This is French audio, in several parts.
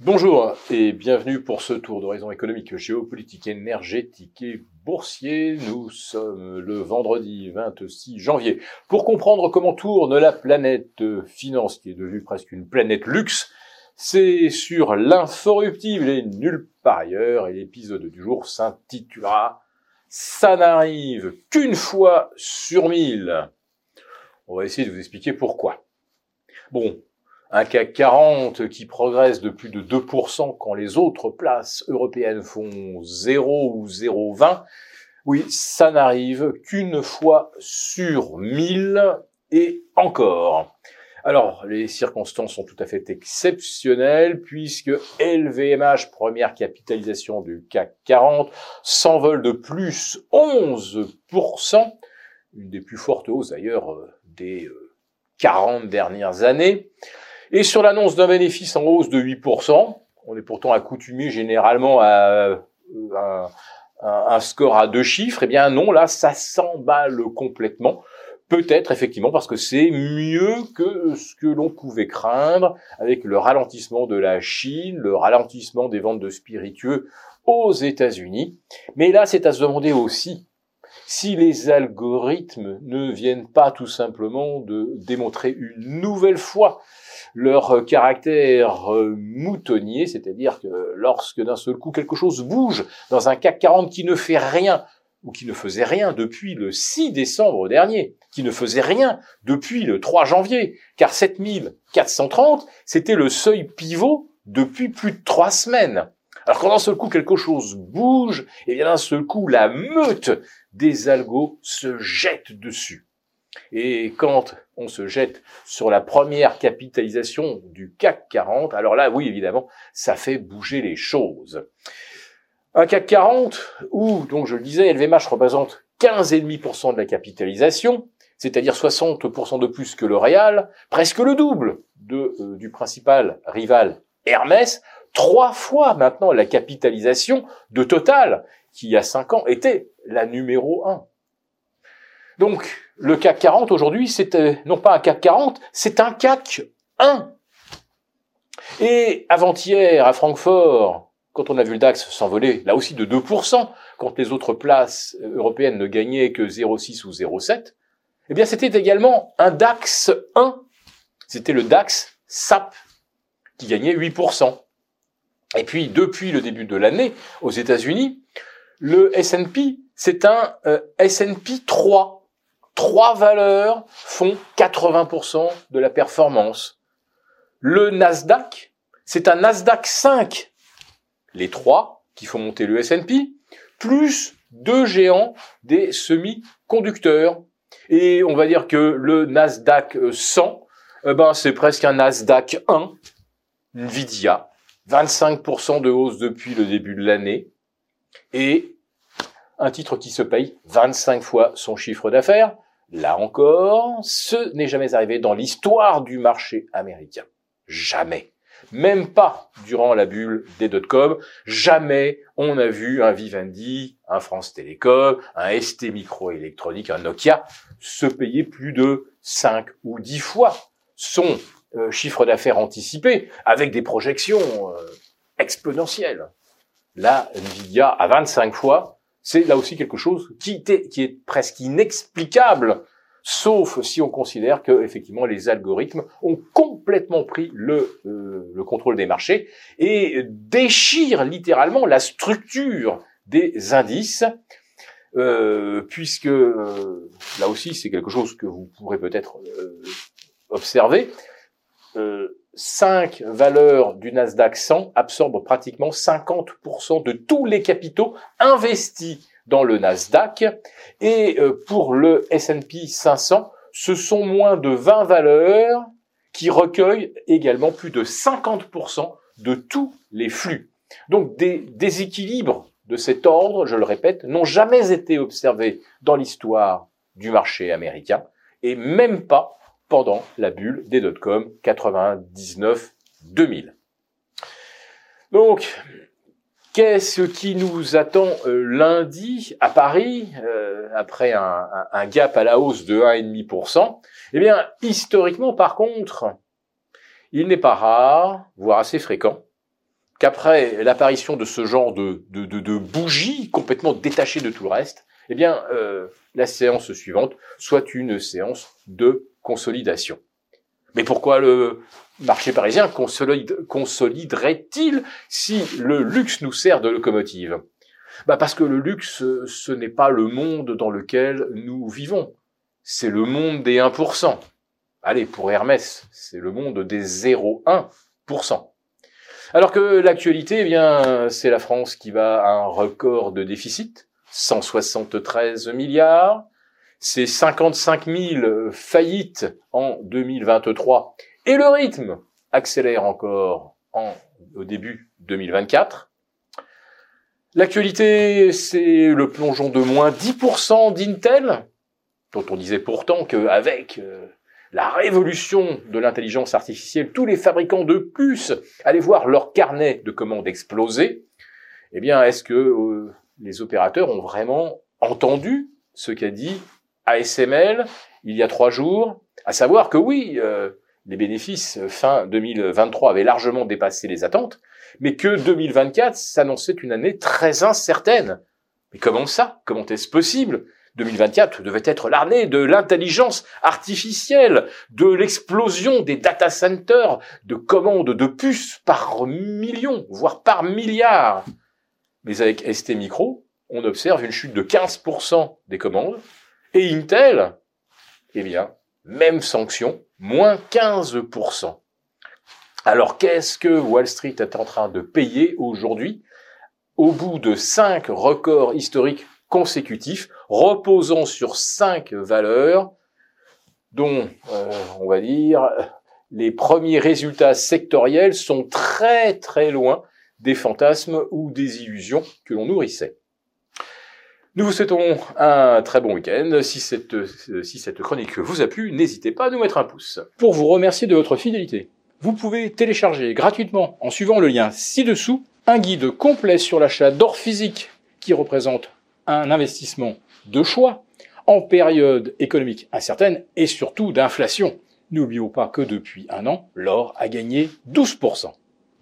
Bonjour et bienvenue pour ce tour d'horizon économique, géopolitique, énergétique et boursier. Nous sommes le vendredi 26 janvier. Pour comprendre comment tourne la planète finance, qui est devenue presque une planète luxe, c'est sur l'inforruptible et nulle part ailleurs. Et l'épisode du jour s'intitulera Ça n'arrive qu'une fois sur mille. On va essayer de vous expliquer pourquoi. Bon, un CAC 40 qui progresse de plus de 2% quand les autres places européennes font 0 ou 0,20, oui, ça n'arrive qu'une fois sur 1000 et encore. Alors, les circonstances sont tout à fait exceptionnelles puisque LVMH, première capitalisation du CAC 40, s'envole de plus 11%, une des plus fortes hausses d'ailleurs euh, des 40 euh, dernières années. Et sur l'annonce d'un bénéfice en hausse de 8%, on est pourtant accoutumé généralement à, euh, un, score à deux chiffres, eh bien non, là, ça s'emballe complètement. Peut-être effectivement parce que c'est mieux que ce que l'on pouvait craindre avec le ralentissement de la Chine, le ralentissement des ventes de spiritueux aux États-Unis. Mais là, c'est à se demander aussi si les algorithmes ne viennent pas tout simplement de démontrer une nouvelle fois leur caractère euh, moutonnier, c'est-à-dire que lorsque d'un seul coup quelque chose bouge dans un CAC 40 qui ne fait rien, ou qui ne faisait rien depuis le 6 décembre dernier, qui ne faisait rien depuis le 3 janvier, car 7430, c'était le seuil pivot depuis plus de trois semaines. Alors quand d'un seul coup quelque chose bouge, et bien d'un seul coup la meute des algos se jette dessus. Et quand on se jette sur la première capitalisation du CAC 40, alors là, oui, évidemment, ça fait bouger les choses. Un CAC 40 où, donc je le disais, LVMH représente 15,5% de la capitalisation, c'est-à-dire 60% de plus que le Real, presque le double de, euh, du principal rival Hermès, trois fois maintenant la capitalisation de Total, qui il y a cinq ans était la numéro un. Donc, le CAC 40 aujourd'hui, c'est euh, non pas un CAC 40, c'est un CAC 1. Et avant-hier, à Francfort, quand on a vu le DAX s'envoler, là aussi de 2%, quand les autres places euh, européennes ne gagnaient que 0,6 ou 0,7, eh bien c'était également un DAX 1. C'était le DAX SAP qui gagnait 8%. Et puis, depuis le début de l'année, aux États-Unis, le S&P, c'est un euh, S&P 3 trois valeurs font 80% de la performance. Le Nasdaq, c'est un Nasdaq 5. Les trois qui font monter le S&P, plus deux géants des semi-conducteurs. Et on va dire que le Nasdaq 100, eh ben, c'est presque un Nasdaq 1, Nvidia, 25% de hausse depuis le début de l'année. Et un titre qui se paye 25 fois son chiffre d'affaires, Là encore, ce n'est jamais arrivé dans l'histoire du marché américain. Jamais. Même pas durant la bulle des dot-com. Jamais on a vu un Vivendi, un France Télécom, un ST Microélectronique, un Nokia se payer plus de 5 ou 10 fois son euh, chiffre d'affaires anticipé avec des projections euh, exponentielles. Là, Nvidia à 25 fois, c'est là aussi quelque chose qui, est presque inexplicable, sauf si on considère que effectivement les algorithmes ont complètement pris le, euh, le contrôle des marchés et déchirent littéralement la structure des indices. Euh, puisque euh, là aussi c'est quelque chose que vous pourrez peut-être observer. 5 valeurs du Nasdaq 100 absorbent pratiquement 50% de tous les capitaux investis dans le Nasdaq. Et euh, pour le S&P 500, ce sont moins de 20 valeurs qui recueillent également plus de 50% de tous les flux. Donc des déséquilibres de cet ordre, je le répète, n'ont jamais été observés dans l'histoire du marché américain et même pas pendant la bulle des dot-com 99-2000. Donc, qu'est-ce qui nous attend euh, lundi à Paris, euh, après un, un, gap à la hausse de 1,5% Eh bien, historiquement, par contre, il n'est pas rare, voire assez fréquent, qu'après l'apparition de ce genre de, de, de, bougie complètement détachée de tout le reste, eh bien, euh, la séance suivante soit une séance de consolidation. Mais pourquoi le marché parisien consoliderait-il si le luxe nous sert de locomotive? Bah Parce que le luxe, ce n'est pas le monde dans lequel nous vivons. C'est le monde des 1%. Allez, pour Hermès, c'est le monde des 0,1%. Alors que l'actualité, eh bien, c'est la France qui va à un record de déficit, 173 milliards, c'est 55 000 faillites en 2023, et le rythme accélère encore en, au début 2024. L'actualité, c'est le plongeon de moins 10% d'Intel, dont on disait pourtant qu'avec euh, la révolution de l'intelligence artificielle, tous les fabricants de puces allaient voir leur carnet de commandes exploser. Eh bien, est-ce que euh, les opérateurs ont vraiment entendu ce qu'a dit ASML il y a trois jours, à savoir que oui, euh, les bénéfices fin 2023 avaient largement dépassé les attentes, mais que 2024 s'annonçait une année très incertaine. Mais comment ça? Comment est-ce possible? 2024 devait être l'année de l'intelligence artificielle, de l'explosion des data centers, de commandes de puces par millions, voire par milliards. Mais avec ST Micro, on observe une chute de 15% des commandes. Et Intel, eh bien, même sanction, moins 15%. Alors qu'est-ce que Wall Street est en train de payer aujourd'hui? Au bout de cinq records historiques consécutif, reposant sur cinq valeurs dont, euh, on va dire, les premiers résultats sectoriels sont très très loin des fantasmes ou des illusions que l'on nourrissait. Nous vous souhaitons un très bon week-end. Si cette, chronique vous a plu, n'hésitez pas à nous mettre un pouce. Pour vous remercier de votre fidélité, vous pouvez télécharger gratuitement, en suivant le lien ci-dessous, un guide complet sur l'achat d'or physique qui représente un investissement de choix en période économique incertaine et surtout d'inflation. N'oublions pas que depuis un an, l'or a gagné 12%.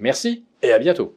Merci et à bientôt.